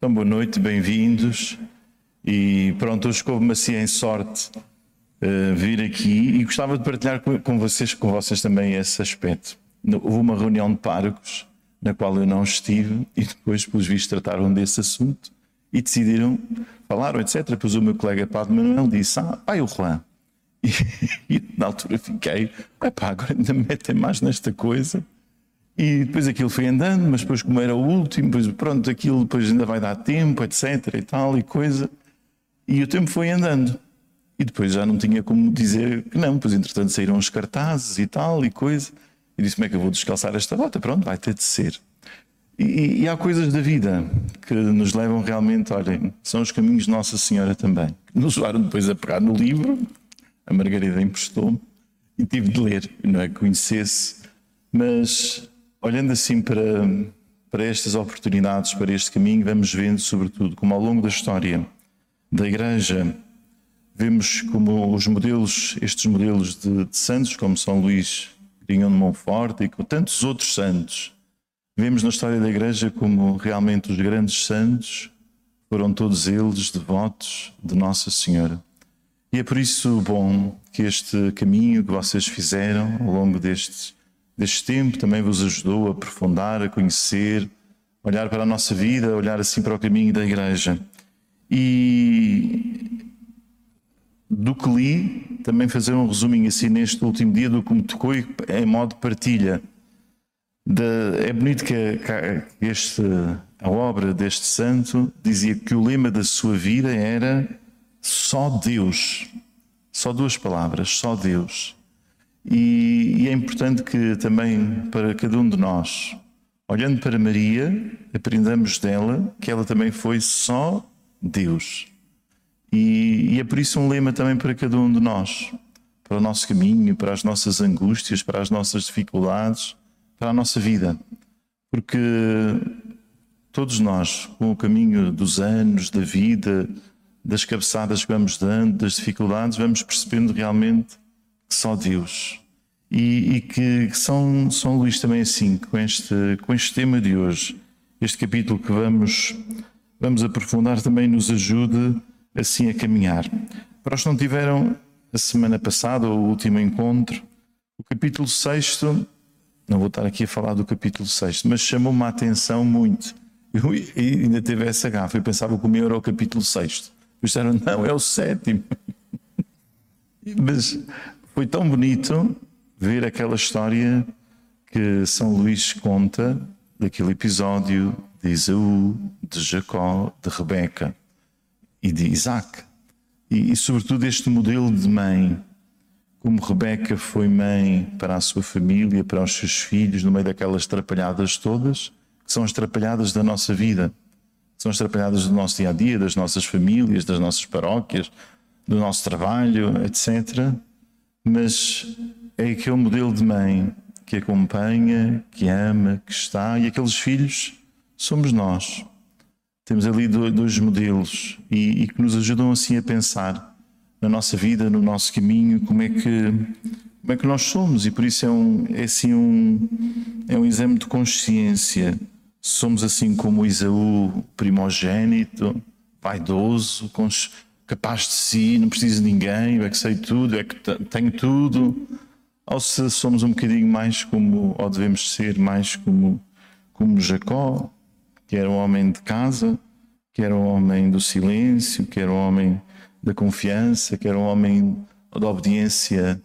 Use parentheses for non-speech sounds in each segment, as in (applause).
Então, boa noite, bem-vindos. E pronto, hoje coube-me assim em sorte uh, vir aqui e gostava de partilhar com, com, vocês, com vocês também esse aspecto. Houve uma reunião de párocos na qual eu não estive e depois, pelos vistos, trataram desse assunto e decidiram, falaram, etc. Depois o meu colega Padre Manuel disse: Ah, pai, o Juan. (laughs) E, e, na altura fiquei, pá, agora ainda me metem mais nesta coisa. E depois aquilo foi andando, mas depois, como era o último, depois, pronto, aquilo depois ainda vai dar tempo, etc. e tal, e coisa. E o tempo foi andando. E depois já não tinha como dizer que não, pois entretanto saíram os cartazes e tal, e coisa. E disse: como é que eu vou descalçar esta bota? Pronto, vai ter de ser. E, e, há coisas da vida que nos levam realmente, olhem, são os caminhos de Nossa Senhora também. Nos levaram depois a pegar no livro, a Margarida emprestou-me, e tive de ler, não é que conhecesse, mas olhando assim para, para estas oportunidades, para este caminho, vamos vendo, sobretudo, como ao longo da história da Igreja, vemos como os modelos, estes modelos de, de santos, como São Luís Grignon de Montfort e tantos outros santos, vemos na história da Igreja como realmente os grandes santos foram todos eles devotos de Nossa Senhora. E é por isso bom que este caminho que vocês fizeram ao longo deste, deste tempo também vos ajudou a aprofundar, a conhecer, olhar para a nossa vida, olhar assim para o caminho da Igreja. E do que li, também fazer um resuminho assim neste último dia do que me tocou em modo de partilha. De, é bonito que, que este, a obra deste santo dizia que o lema da sua vida era só Deus. Só duas palavras, só Deus. E, e é importante que também para cada um de nós, olhando para Maria, aprendamos dela que ela também foi só Deus. E, e, é por isso um lema também para cada um de nós, para o nosso caminho, para as nossas angústias, para as nossas dificuldades, para a nossa vida. Porque todos nós, com o caminho dos anos, da vida, das cabeçadas que vamos dando, das dificuldades, vamos percebendo realmente só Deus. E, e que, São, São Luís também assim, com este, com este tema de hoje, este capítulo que vamos vamos aprofundar também nos ajude assim a caminhar. Para os que não tiveram a semana passada, o último encontro, o capítulo 6, não vou estar aqui a falar do capítulo 6, mas chamou-me a atenção muito. Eu ainda teve essa gafa, eu pensava que o meu era o capítulo 6. Disseram, não, é o sétimo. (laughs) mas foi tão bonito ver aquela história que São Luís conta daquele episódio de Isaú, de Jacó, de Rebeca e de Isaac. E, e, sobretudo este modelo de mãe, como Rebeca foi mãe para a sua família, para os seus filhos, no meio daquelas trapalhadas todas, que são as trapalhadas da nossa vida, são as trapalhadas do nosso dia a dia, das nossas famílias, das nossas paróquias, do nosso trabalho, etc. Mas é aquele modelo de mãe que acompanha, que ama, que está, e aqueles filhos somos nós. Temos ali dois modelos e, e, que nos ajudam assim a pensar na nossa vida, no nosso caminho, como é que como é que nós somos e por isso é um é assim um é um exame de consciência. Somos assim como Isaú, primogênito, vaidoso, capaz de si, não preciso de ninguém, eu é que sei tudo, eu é que tenho tudo. Ou se somos um bocadinho mais como, ou devemos ser mais como, como Jacó, que era um homem de casa, que era um homem do silêncio, que era um homem da confiança, que era um homem da obediência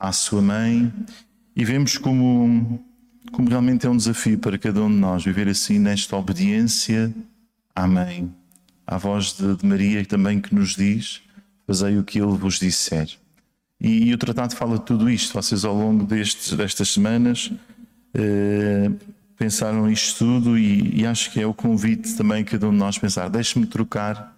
à sua mãe. E vemos como, como realmente é um desafio para cada um de nós viver assim nesta obediência à mãe, à voz de, de Maria também que nos diz: Fazei o que ele vos disser. E, e, o tratado fala tudo isto. Vocês, ao longo destes, destas semanas, eh, pensaram isto tudo e, e, acho que é o convite também cada um de nós pensar: deixe-me trocar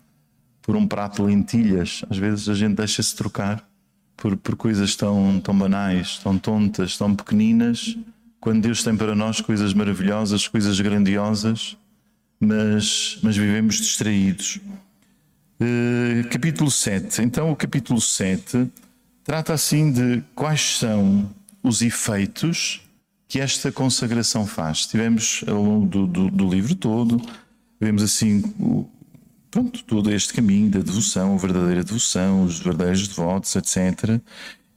por um prato de lentilhas. Às vezes a gente deixa-se trocar por, por coisas tão, tão banais, tão tontas, tão pequeninas, quando Deus tem para nós coisas maravilhosas, coisas grandiosas, mas, mas vivemos distraídos. Uh, capítulo 7. Então, o capítulo 7 trata assim de quais são os efeitos que esta consagração faz. Tivemos ao longo do, do, do livro todo vemos assim pronto, todo este caminho da devoção, a verdadeira devoção, os verdadeiros devotos, etc.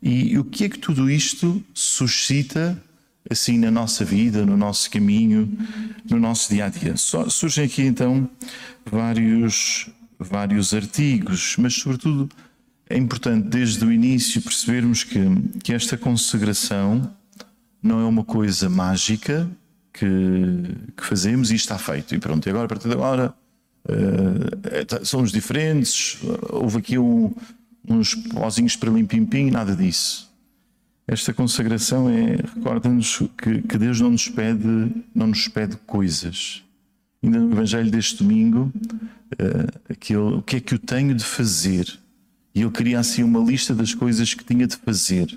E o que é que tudo isto suscita assim na nossa vida, no nosso caminho, no nosso dia a dia? surgem aqui então vários, vários artigos, mas sobretudo é importante desde o início percebermos que, que esta consagração não é uma coisa mágica que, que fazemos e está feito. E pronto, e agora a partir de agora uh, somos diferentes, houve aqui um, uns pozinhos para limpim-pim, nada disso. Esta consagração é, recorda-nos que, que Deus não nos pede, não nos pede coisas. Ainda no Evangelho deste domingo, uh, aquele, o que é que eu tenho de fazer? E ele queria assim uma lista das coisas que tinha de fazer.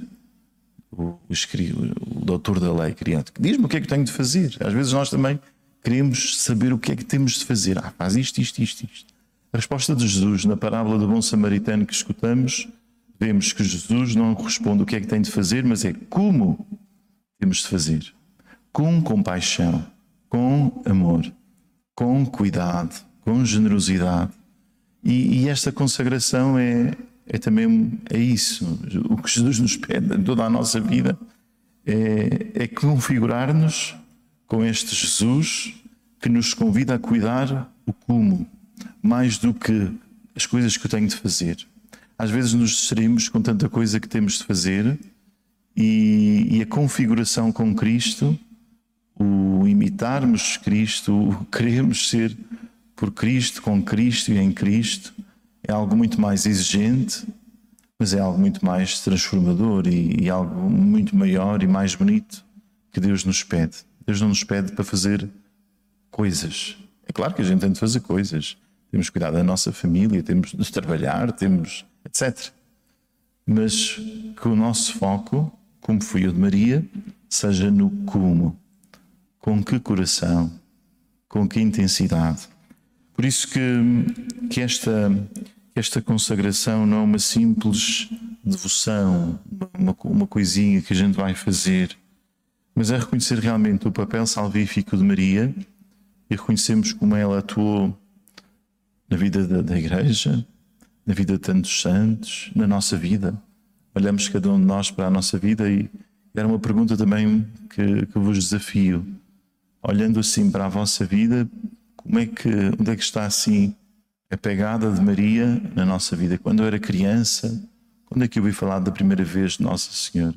O, o, o doutor da lei queria. Diz-me o que é que tenho de fazer. Às vezes nós também queremos saber o que é que temos de fazer. Ah, faz isto, isto, isto, isto. A resposta de Jesus na parábola do bom samaritano que escutamos, vemos que Jesus não responde o que é que tem de fazer, mas é como temos de fazer. Com compaixão, com amor, com cuidado, com generosidade. E, e esta consagração é, é também é isso. O que Jesus nos pede em toda a nossa vida é, é configurar-nos com este Jesus que nos convida a cuidar o como, mais do que as coisas que eu tenho de fazer. Às vezes nos distraímos com tanta coisa que temos de fazer e, e a configuração com Cristo, o imitarmos Cristo, o queremos ser por Cristo, com Cristo e em Cristo, é algo muito mais exigente, mas é algo muito mais transformador e, e, algo muito maior e mais bonito que Deus nos pede. Deus não nos pede para fazer coisas. É claro que a gente tem de fazer coisas. Temos de cuidar da nossa família, temos de trabalhar, temos etc. Mas que o nosso foco, como foi o de Maria, seja no como. Com que coração, com que intensidade. Por isso que, que esta, esta consagração não é uma simples devoção, uma, uma coisinha que a gente vai fazer, mas é reconhecer realmente o papel salvífico de Maria e reconhecemos como ela atuou na vida da, da Igreja, na vida de tantos santos, na nossa vida. Olhamos cada um de nós para a nossa vida e era uma pergunta também que, que vos desafio. Olhando assim para a vossa vida, como é que, onde é que está assim a pegada de Maria na nossa vida? Quando eu era criança, quando é que eu ouvi falar da primeira vez de Nossa Senhora?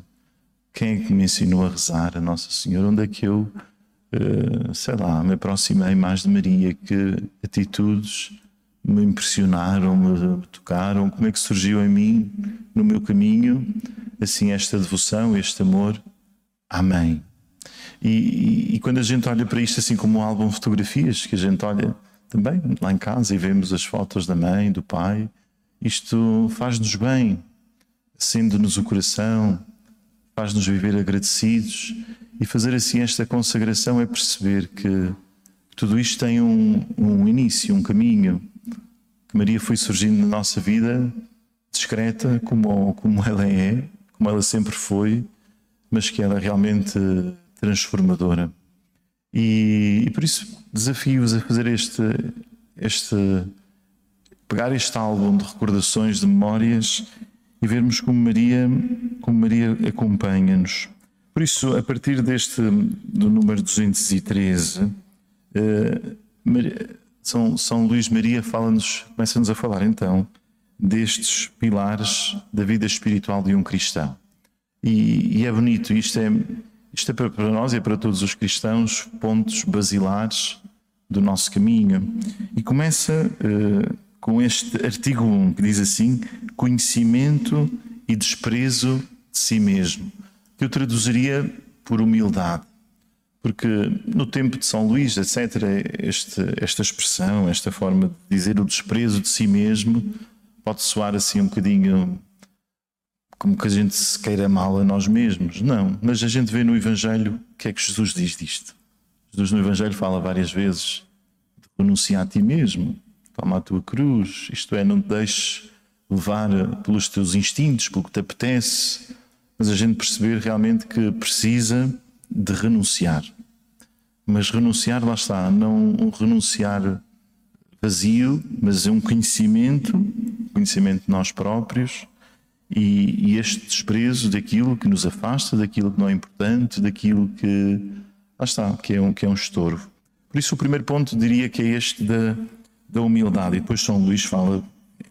Quem é que me ensinou a rezar a Nossa Senhora? Onde é que eu, uh, sei lá, me aproximei mais de Maria? Que atitudes me impressionaram, me tocaram? Como é que surgiu em mim, no meu caminho, assim, esta devoção, este amor à Mãe? E, e, e, quando a gente olha para isto assim como um álbum de fotografias, que a gente olha também lá em casa e vemos as fotos da mãe, do pai, isto faz-nos bem, acende-nos o coração, faz-nos viver agradecidos e fazer assim esta consagração é perceber que, tudo isto tem um, um início, um caminho, Maria foi surgindo na nossa vida discreta como, como ela é, como ela sempre foi, mas que ela realmente transformadora. E, e por isso desafio-vos a fazer este, este. pegar este álbum de recordações, de memórias e vermos como Maria, como Maria acompanha-nos. Por isso, a partir deste, do número 213, eh, São, São Luís Maria fala-nos, começa-nos a falar então destes pilares da vida espiritual de um cristão. E, e é bonito, isto é, isto é para nós e é para todos os cristãos pontos basilares do nosso caminho. E começa uh, com este artigo 1 que diz assim: conhecimento e desprezo de si mesmo, que eu traduziria por humildade. Porque no tempo de São Luís, etc., este, esta expressão, esta forma de dizer o desprezo de si mesmo, pode soar assim um bocadinho como que a gente se queira mal a nós mesmos. Não, mas a gente vê no Evangelho o que é que Jesus diz disto. Jesus no Evangelho fala várias vezes de renunciar a ti mesmo, toma a tua cruz, isto é, não te deixes levar pelos teus instintos, pelo que te apetece, mas a gente perceber realmente que precisa de renunciar. Mas renunciar, lá está, não renunciar vazio, mas é um conhecimento, conhecimento de nós próprios e, e, este desprezo daquilo que nos afasta, daquilo que não é importante, daquilo que lá está, que é um, que é um estorvo. Por isso, o primeiro ponto diria que é este da, da humildade, e depois São Luís fala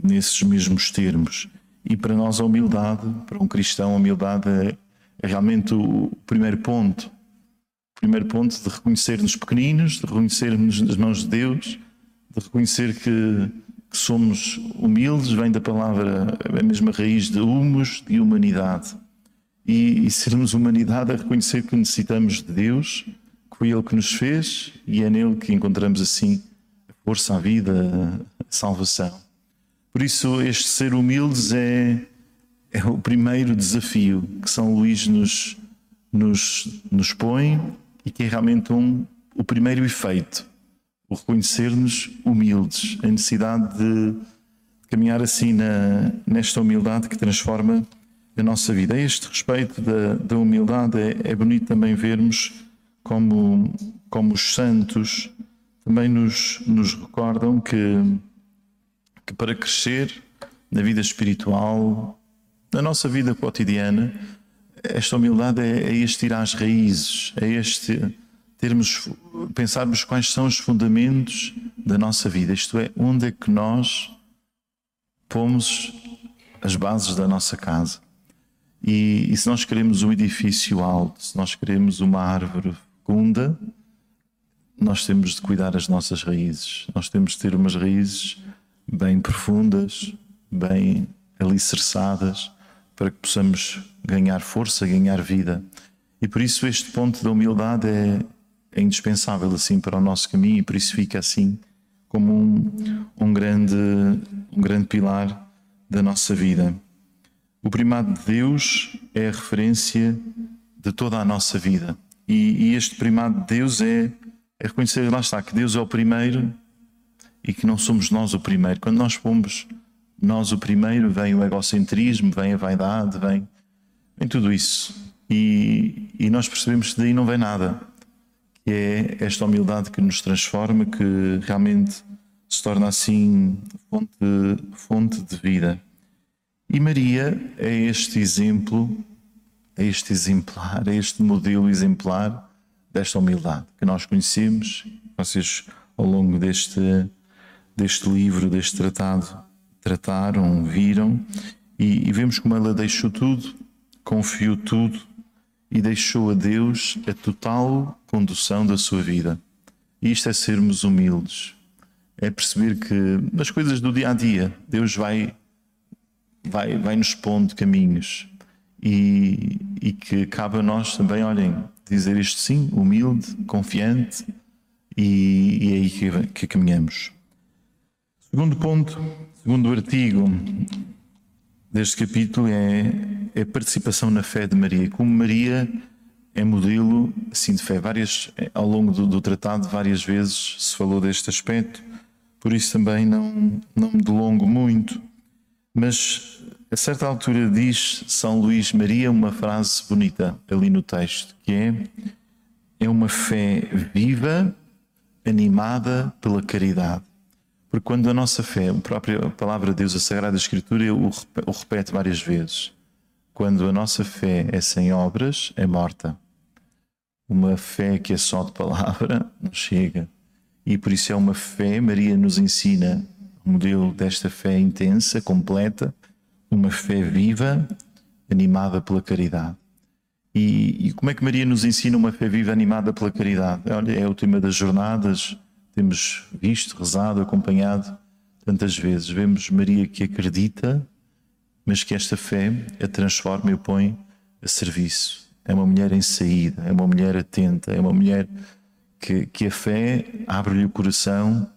nesses mesmos termos. E para nós, a humildade, para um cristão, a humildade é, é realmente o primeiro ponto. Primeiro ponto de reconhecer-nos pequeninos, de reconhecer-nos nas mãos de Deus, de reconhecer que, que somos humildes, vem da palavra, é a mesma raiz de humus, de humanidade. E, e sermos humanidade é reconhecer que necessitamos de Deus, que foi Ele que nos fez e é nele que encontramos assim a força, a vida, a salvação. Por isso, este ser humildes é, é o primeiro desafio que São Luís nos, nos, nos põe e que é realmente um, o primeiro efeito o reconhecer-nos humildes, a necessidade de caminhar assim na, nesta humildade que transforma a nossa vida. A este respeito da, da humildade, é, é, bonito também vermos como, como os santos também nos, nos recordam que, que para crescer na vida espiritual, na nossa vida cotidiana, esta humildade é, é este ir às raízes, é este termos, pensarmos quais são os fundamentos da nossa vida, isto é, onde é que nós pomos as bases da nossa casa. E, e se nós queremos um edifício alto, se nós queremos uma árvore fecunda, nós temos de cuidar as nossas raízes. Nós temos de ter umas raízes bem profundas, bem alicerçadas, para que possamos ganhar força, ganhar vida. E por isso este ponto da humildade é, é indispensável assim para o nosso caminho e por isso fica assim como um, um, grande, um grande pilar da nossa vida. O primado de Deus é a referência de toda a nossa vida. E, e este primado de Deus é, é reconhecer, lá está, que Deus é o primeiro e que não somos nós o primeiro. Quando nós pomos nós o primeiro, vem o egocentrismo, vem a vaidade, vem, vem tudo isso. E, e nós percebemos que daí não vem nada que é esta humildade que nos transforma, que realmente se torna assim fonte, fonte de vida. E Maria é este exemplo, é este exemplar, é este modelo exemplar desta humildade que nós conhecemos, vocês ao longo deste, deste livro, deste tratado, trataram, viram, e, e vemos como ela deixou tudo, confiou tudo e deixou a Deus a total condução da sua vida. E isto é sermos humildes. É perceber que nas coisas do dia a dia, Deus vai, vai, vai nos pondo caminhos e, e que cabe a nós também, olhem, dizer isto sim, humilde, confiante e, e é aí que, que caminhamos. Segundo ponto, segundo artigo deste capítulo é, é a participação na fé de Maria. Como Maria é modelo assim, de fé. Várias, ao longo do, do, tratado, várias vezes se falou deste aspecto, por isso também não, não me delongo muito. Mas a certa altura diz São Luís Maria uma frase bonita ali no texto, que é: é uma fé viva, animada pela caridade. Porque quando a nossa fé, a própria palavra de Deus, a Sagrada Escritura, o, repete várias vezes. Quando a nossa fé é sem obras, é morta. Uma fé que é só de palavra não chega. E por isso é uma fé, Maria nos ensina o modelo desta fé intensa, completa, uma fé viva, animada pela caridade. E, e, como é que Maria nos ensina uma fé viva animada pela caridade? Olha, é o tema das jornadas, temos visto, rezado, acompanhado tantas vezes. Vemos Maria que acredita, mas que esta fé a transforma e o põe a serviço. É uma mulher em saída, é uma mulher atenta, é uma mulher que, que a fé abre-lhe o coração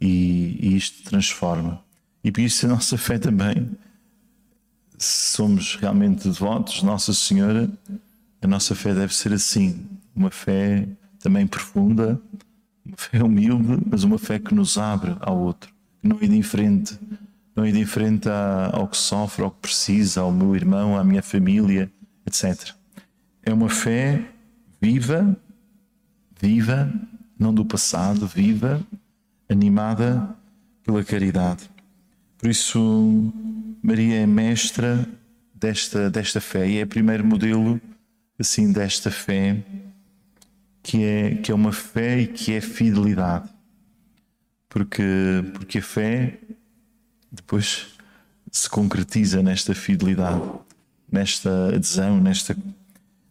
e, e isto transforma. E por isso a nossa fé também, se somos realmente devotos, Nossa Senhora, a nossa fé deve ser assim, uma fé também profunda, uma fé humilde, mas uma fé que nos abre ao outro, que não é indiferente, não é indiferente ao que sofre, ao que precisa, ao meu irmão, à minha família, etc. É uma fé viva, viva, não do passado, viva, animada pela caridade. Por isso, Maria é mestra desta, desta fé e é o primeiro modelo assim desta fé que é, que é uma fé e que é fidelidade. Porque, porque a fé depois se concretiza nesta fidelidade, nesta adesão, nesta,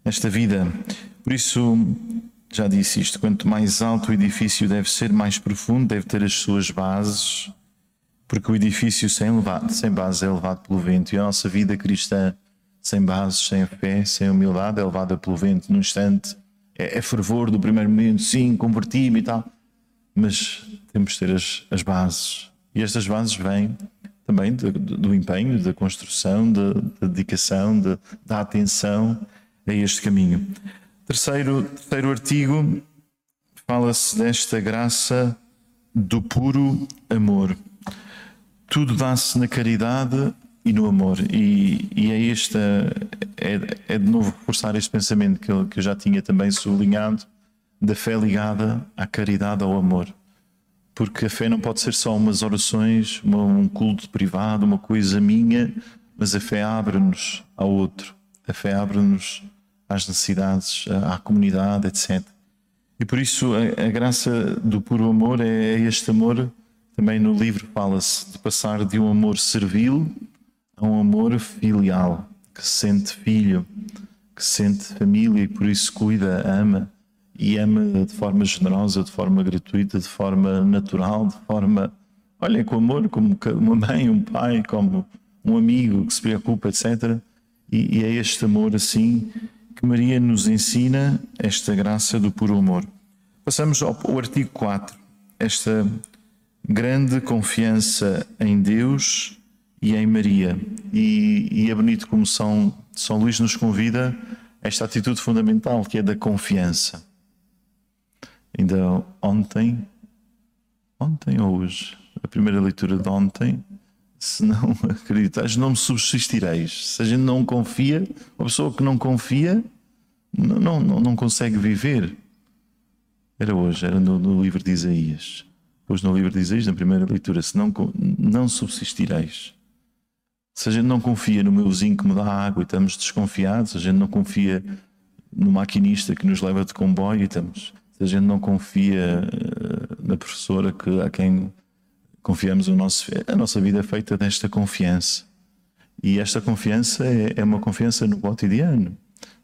nesta vida. Por isso, já disse isto: quanto mais alto o edifício deve ser, mais profundo deve ter as suas bases, porque o edifício sem, levado, sem base é levado pelo vento. E a nossa vida cristã, sem bases, sem fé, sem humildade, é levada pelo vento. Num instante, é, é fervor do primeiro momento, sim, converti-me e tal. Mas temos de ter as, as bases. E estas bases vêm também do, do empenho, da construção, da, da dedicação, de, da atenção a este caminho. Terceiro, terceiro artigo fala-se desta graça do puro amor. Tudo dá-se na caridade e no amor. E, e é esta, é, é, de novo reforçar este pensamento que eu, que eu já tinha também sublinhado, da fé ligada à caridade, ao amor porque a fé não pode ser só umas orações, uma, um culto privado, uma coisa minha, mas a fé abre-nos ao outro, a fé abre-nos às necessidades, à, comunidade, etc. E por isso a, a, graça do puro amor é, é este amor, também no livro fala-se de passar de um amor servil a um amor filial, que se sente filho, que se sente família e por isso cuida, ama e ama de forma generosa, de forma gratuita, de forma natural, de forma, olha, com amor, como uma mãe, um pai, como um amigo que se preocupa, etc. E, e é este amor assim que Maria nos ensina, esta graça do puro amor. Passamos ao, ao artigo 4, esta grande confiança em Deus e em Maria. E, e é bonito como São, São Luís nos convida a esta atitude fundamental que é da confiança. Ainda ontem, ontem ou hoje, a primeira leitura de ontem, se não (laughs) acreditais, não me subsistireis. Se a gente não confia, uma pessoa que não confia não, não, não consegue viver. Era hoje, era no, no, livro de Isaías. Hoje no livro de Isaías, na primeira leitura, se não, não subsistireis. Se a gente não confia no meu vizinho que me dá água e estamos desconfiados, se a gente não confia no maquinista que nos leva de comboio e estamos se a gente não confia eh, na professora que, a quem confiamos o nosso, a nossa vida é feita desta confiança. E esta confiança é, é uma confiança no cotidiano,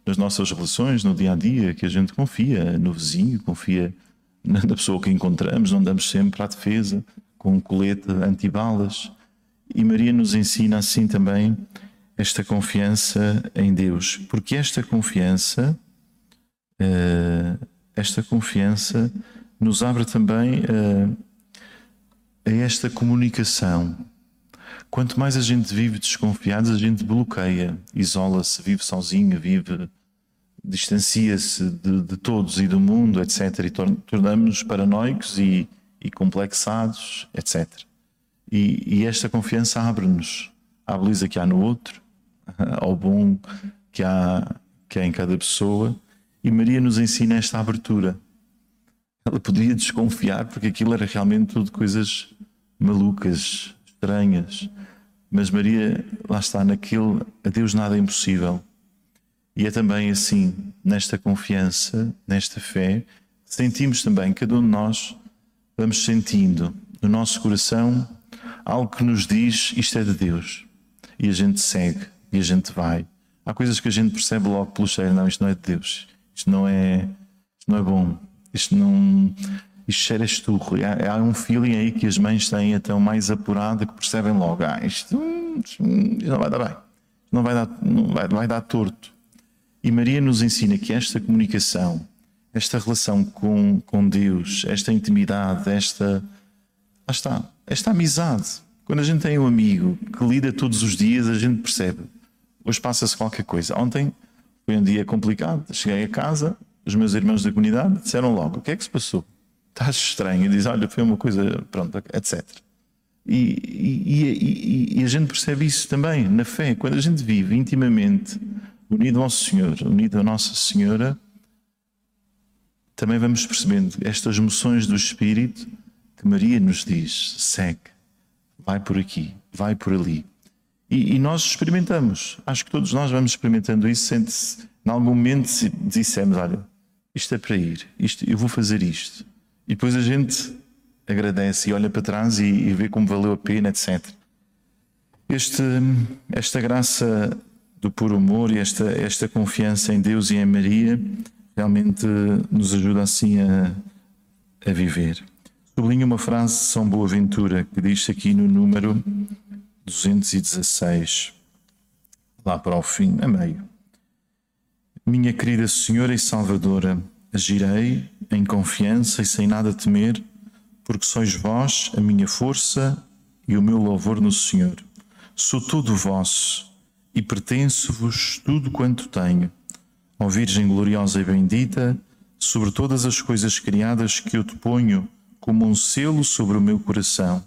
nas nossas relações, no dia a dia, que a gente confia no vizinho, confia na pessoa que encontramos, não damos sempre à defesa com um colete antibalas. E Maria nos ensina assim também esta confiança em Deus, porque esta confiança uh, esta confiança nos abre também a, a esta comunicação. Quanto mais a gente vive desconfiados, a gente bloqueia, isola-se, vive sozinho, vive, distancia-se de, de, todos e do mundo, etc. E tornamos-nos paranoicos e, e, complexados, etc. E, e esta confiança abre-nos à beleza que há no outro, (laughs) ao bom que há, que há em cada pessoa e Maria nos ensina esta abertura. Ela podia desconfiar porque aquilo era realmente tudo coisas malucas, estranhas. Mas Maria, lá está, naquele, a Deus nada é impossível. E é também assim, nesta confiança, nesta fé, sentimos também, cada um de nós, vamos sentindo no nosso coração algo que nos diz isto é de Deus. E a gente segue, e a gente vai. Há coisas que a gente percebe logo pelo cheiro, não, isto não é de Deus. Isto não é, isto não é bom. Isto não. Isto cheira esturro. Há, há um feeling aí que as mães têm até mais apurado que percebem logo. Ah, isto, isto não vai dar bem. Não vai dar, não vai, vai dar torto. E Maria nos ensina que esta comunicação, esta relação com, com Deus, esta intimidade, esta. Lá está, esta amizade. Quando a gente tem um amigo que lida todos os dias, a gente percebe. Hoje passa-se qualquer coisa. Ontem foi um dia complicado. Cheguei a casa, os meus irmãos da comunidade disseram logo: O que é que se passou? Estás estranho. E diz: Olha, foi uma coisa, pronto, etc. E, e, e, e, a gente percebe isso também na fé. Quando a gente vive intimamente unido ao Senhor, unido à Nossa Senhora, também vamos percebendo estas emoções do Espírito que Maria nos diz: segue, vai por aqui, vai por ali. E, e nós experimentamos. Acho que todos nós vamos experimentando isso. Sente-se, em algum momento, dissemos: Olha, isto é para ir, isto, eu vou fazer isto. E depois a gente agradece e olha para trás e, e vê como valeu a pena, etc. Este, esta graça do puro amor e esta, esta confiança em Deus e em Maria realmente nos ajuda assim a, a viver. Sublinho uma frase de São Boaventura que diz aqui no número 216, lá para o fim, a meio. Minha querida Senhora e Salvadora, agirei em confiança e sem nada temer, porque sois vós a minha força e o meu louvor no Senhor. Sou todo vosso e pertenço-vos tudo quanto tenho. Ó Virgem gloriosa e bendita, sobre todas as coisas criadas que eu te ponho como um selo sobre o meu coração,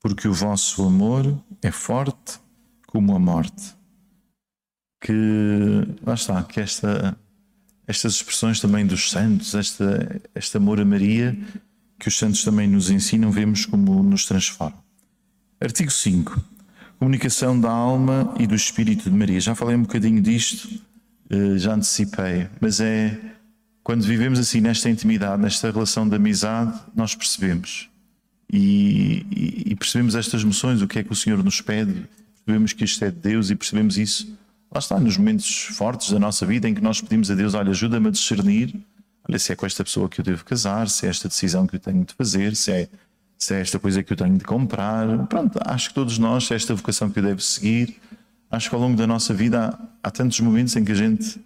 porque o vosso amor é forte como a morte. Que, lá está, que esta, estas expressões também dos santos, esta, este amor a Maria, que os santos também nos ensinam, vemos como nos transforma. Artigo 5. Comunicação da alma e do espírito de Maria. Já falei um bocadinho disto, eh, já antecipei, mas é quando vivemos assim nesta intimidade, nesta relação de amizade, nós percebemos. E, e, e, percebemos estas emoções, o que é que o Senhor nos pede, percebemos que isto é de Deus e percebemos isso. Lá está, nos momentos fortes da nossa vida em que nós pedimos a Deus: olha, ajuda-me a discernir, olha, se é com esta pessoa que eu devo casar, se é esta decisão que eu tenho de fazer, se é, se é esta coisa que eu tenho de comprar. Pronto, acho que todos nós, se é esta vocação que eu devo seguir. Acho que ao longo da nossa vida há, há tantos momentos em que a gente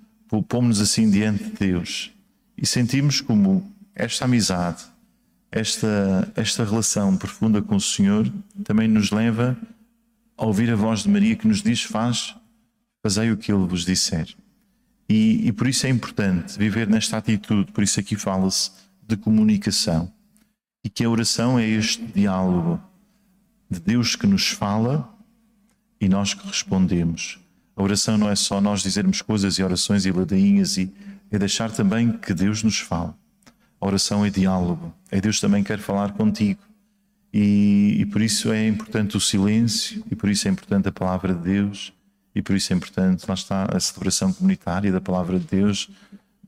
pomos-nos assim diante de Deus e sentimos como esta amizade, esta, esta relação profunda com o Senhor também nos leva a ouvir a voz de Maria que nos diz: Faz, fazei o que Ele vos disser. E, e por isso é importante viver nesta atitude, por isso aqui fala-se de comunicação. E que a oração é este diálogo de Deus que nos fala e nós que respondemos. A oração não é só nós dizermos coisas e orações e ladainhas e é deixar também que Deus nos fale. A oração é diálogo, é Deus também quer falar contigo. E, e, por isso é importante o silêncio, e por isso é importante a palavra de Deus, e por isso é importante, lá está, a celebração comunitária da palavra de Deus,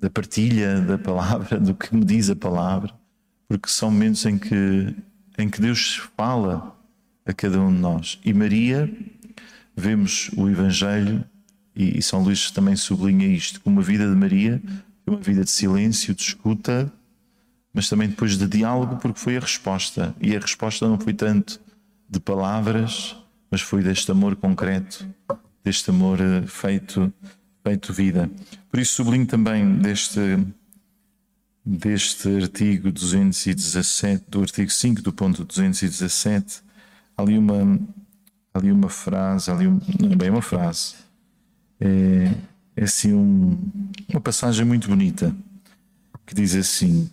da partilha da palavra, do que me diz a palavra, porque são momentos em que, em que Deus fala a cada um de nós. E Maria, vemos o Evangelho e, e São Luís também sublinha isto, como a vida de Maria é uma vida de silêncio, de escuta, mas também depois de diálogo, porque foi a resposta. E a resposta não foi tanto de palavras, mas foi deste amor concreto, deste amor eh, feito, feito vida. Por isso sublinho também deste, deste artigo 217, do artigo 5 do ponto 217, ali uma, ali uma frase, ali um, não é bem uma frase, é, é assim um, uma passagem muito bonita que diz assim: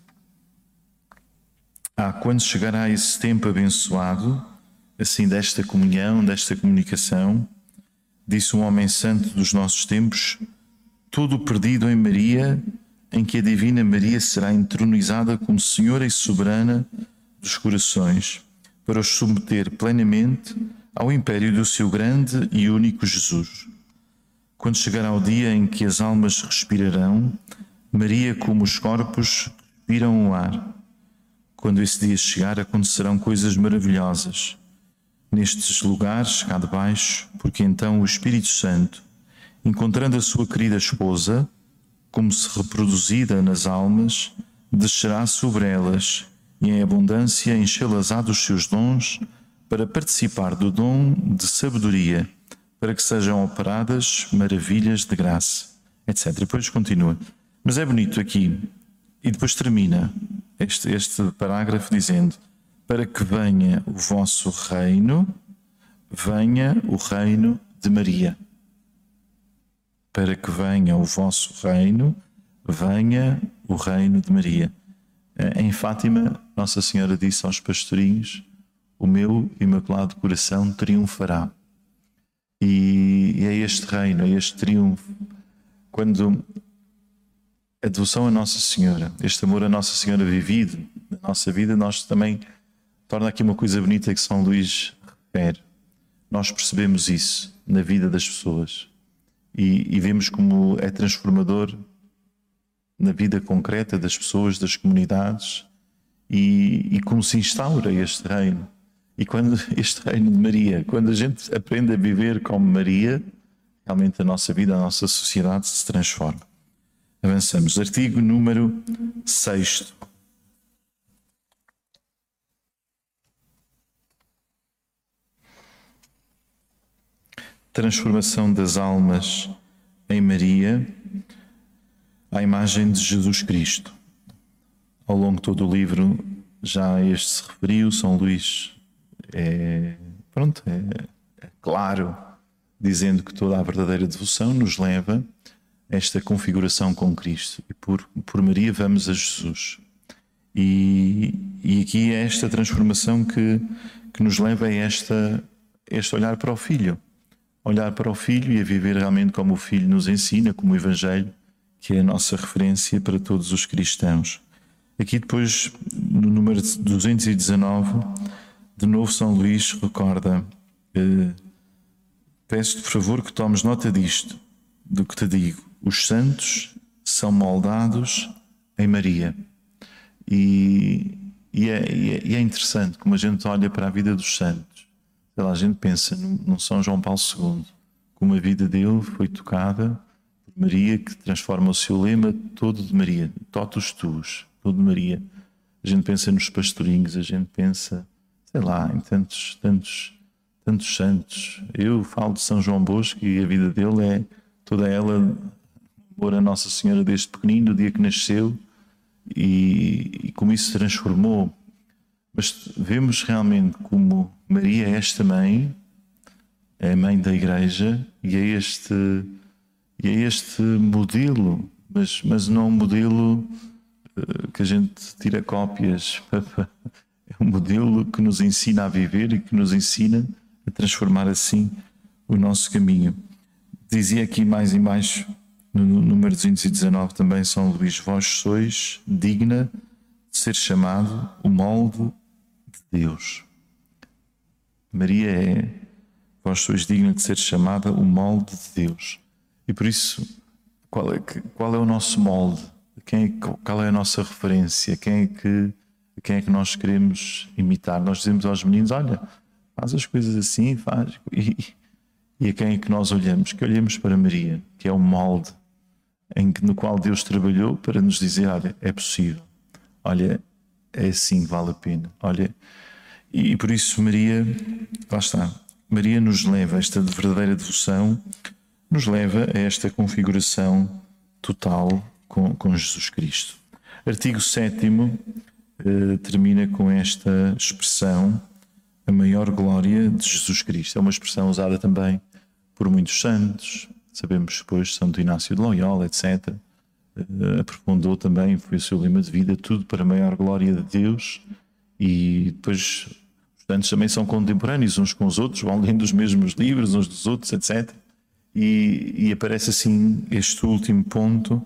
Ah, quando chegará esse tempo abençoado, assim desta comunhão, desta comunicação, disse um homem santo dos nossos tempos, tudo perdido em Maria, em que a Divina Maria será entronizada como Senhora e Soberana dos corações, para os submeter plenamente ao império do seu grande e único Jesus quando chegará o dia em que as almas respirarão, Maria, como os corpos, respiram o ar. Quando esse dia chegar, acontecerão coisas maravilhosas nestes lugares cá de baixo, porque então o Espírito Santo, encontrando a sua querida esposa, como se reproduzida nas almas, descerá sobre elas e em abundância enchê-las-á dos seus dons para participar do dom de sabedoria para que sejam operadas maravilhas de graça, etc. E depois continua. Mas é bonito aqui, e depois termina este, este parágrafo dizendo: Para que venha o vosso reino, venha o reino de Maria. Para que venha o vosso reino, venha o reino de Maria. Eh, em Fátima, Nossa Senhora disse aos pastorinhos: O meu imaculado coração triunfará. E, e é este reino, é este triunfo. Quando a devoção a Nossa Senhora, este amor a Nossa Senhora vivido na nossa vida, nós também torna aqui uma coisa bonita que São Luís interfere. Nós percebemos isso na vida das pessoas e, e vemos como é transformador na vida concreta das pessoas, das comunidades e, e como se instaura este reino. E quando (laughs) este reino de Maria, quando a gente aprende a viver como Maria, realmente a nossa vida, a nossa sociedade se transforma. Avançamos. Artigo número 6. Transformação das almas em Maria à imagem de Jesus Cristo. Ao longo de todo o livro, já este se referiu, São Luís é, pronto, é, é claro, dizendo que toda a verdadeira devoção nos leva a esta configuração com Cristo. E por, por Maria vamos a Jesus. E, e aqui é esta transformação que, que nos leva a esta, este olhar para o Filho. Olhar para o Filho e a viver realmente como o Filho nos ensina, como o Evangelho que é a nossa referência para todos os cristãos. Aqui depois, no número 219, de novo São Luís recorda, eh, peço-te por favor que tomes nota disto, do que te digo. Os santos são moldados em Maria. E, e, é, e, é, interessante como a gente olha para a vida dos santos. Lá, a gente pensa no São João Paulo II, como a vida dele foi tocada Maria que transforma o seu lema todo de Maria, totus tuus, todo de Maria. A gente pensa nos pastorinhos, a gente pensa, sei lá, em tantos, tantos, tantos santos. Eu falo de São João Bosco e a vida dele é toda ela por a Nossa Senhora desde pequenino, do dia que nasceu, e, e como isso se transformou. Mas vemos realmente como Maria é esta mãe, é mãe da Igreja, e é este e é este modelo, mas, mas não um modelo uh, que a gente tira cópias. (laughs) é um modelo que nos ensina a viver e que nos ensina a transformar assim o nosso caminho. Dizia aqui mais embaixo, no número 219 também, São Luís, vós sois digna de ser chamado o molde de Deus. Maria é, vós sois digna de ser chamada o molde de Deus. E por isso, qual é, qual é o nosso molde? Quem é, qual é a nossa referência? Quem é, que, quem é que nós queremos imitar? Nós dizemos aos meninos: olha, faz as coisas assim, faz. E, e a quem é que nós olhamos? Que olhamos para Maria, que é o molde em no qual Deus trabalhou para nos dizer: olha, é possível, olha, é assim, vale a pena, olha. E, e por isso, Maria, lá está, Maria nos leva esta verdadeira devoção nos leva a esta configuração total com, com Jesus Cristo. Artigo 7 eh, termina com esta expressão, a maior glória de Jesus Cristo. É uma expressão usada também por muitos santos, sabemos depois Santo Inácio de Loyola, etc. Eh, aprofundou também, foi o seu lema de vida, tudo para a maior glória de Deus. E depois os santos também são contemporâneos uns com os outros, vão lendo os mesmos livros uns dos outros, etc e, e aparece assim este último ponto,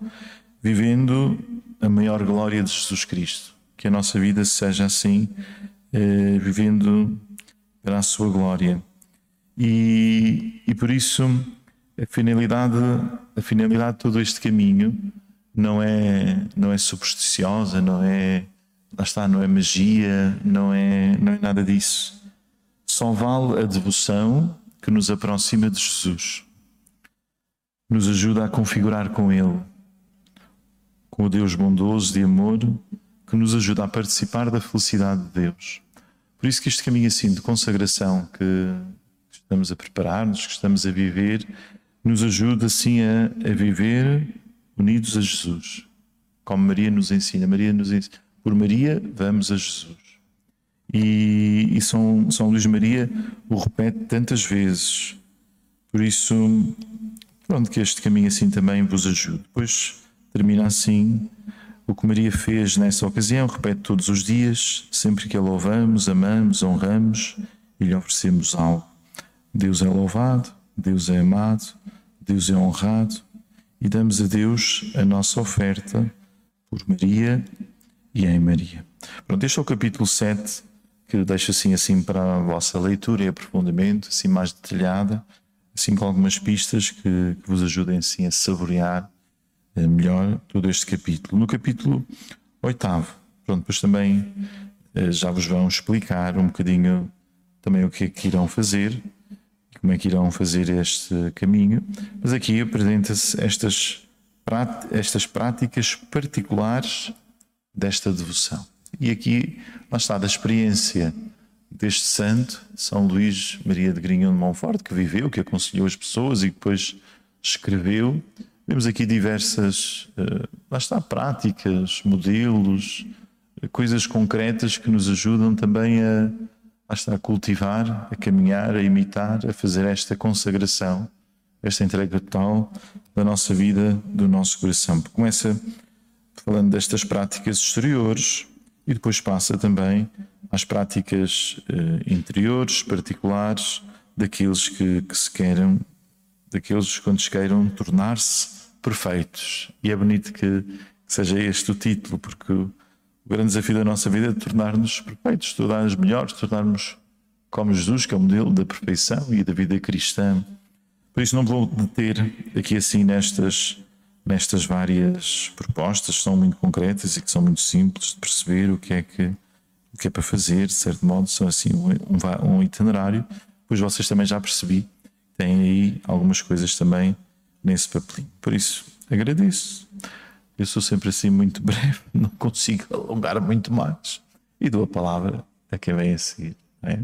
vivendo a maior glória de Jesus Cristo. Que a nossa vida seja assim, eh, vivendo para a sua glória. E, e por isso a finalidade, a finalidade de todo este caminho não é, não é supersticiosa, não é, está, não é magia, não é, não é nada disso. Só vale a devoção que nos aproxima de Jesus nos ajuda a configurar com Ele, com o Deus bondoso de amor, que nos ajuda a participar da felicidade de Deus. Por isso que este caminho assim de consagração que estamos a preparar-nos, que estamos a viver, nos ajuda assim a, a viver unidos a Jesus, como Maria nos ensina. Maria nos ensina. Por Maria, vamos a Jesus. E, e São, São Luís Maria o repete tantas vezes. Por isso, Pronto, que este caminho assim também vos ajude. Depois termina assim o que Maria fez nessa ocasião, repete todos os dias, sempre que a louvamos, amamos, honramos e lhe oferecemos algo. Deus é louvado, Deus é amado, Deus é honrado e damos a Deus a nossa oferta por Maria e em Maria. Pronto, este é o capítulo 7 que deixo assim, assim para a vossa leitura e aprofundamento, assim mais detalhada, assim com algumas pistas que, que vos ajudem assim a saborear melhor todo este capítulo. No capítulo oitavo, pronto, depois também eh, já vos vão explicar um bocadinho também o que é que irão fazer, como é que irão fazer este caminho, mas aqui apresenta-se estas, estas práticas particulares desta devoção. E aqui, lá está, da experiência deste santo, São Luís Maria de Grignon de Montfort, que viveu, que aconselhou as pessoas e depois escreveu. Vemos aqui diversas, uh, lá está, práticas, modelos, coisas concretas que nos ajudam também a, a estar a cultivar, a caminhar, a imitar, a fazer esta consagração, esta entrega total da nossa vida, do nosso coração. Começa falando destas práticas exteriores e depois passa também às práticas uh, interiores, particulares, daqueles que, que se queiram, daqueles quando se queiram tornar-se perfeitos. E é bonito que, que, seja este o título, porque o, grande desafio da nossa vida é tornar-nos perfeitos, tornar-nos melhores, tornar-nos como Jesus, que é o modelo da perfeição e da vida cristã. Por isso não vou deter aqui assim nestas nestas várias propostas que são muito concretas e que são muito simples de perceber o que é que o que é para fazer, de certo modo, são assim um, um itinerário. Pois vocês também já percebi, têm aí algumas coisas também nesse papelinho. Por isso, agradeço. Eu sou sempre assim muito (laughs) breve, não consigo alongar muito mais. E dou a palavra a quem vem a seguir. Não é?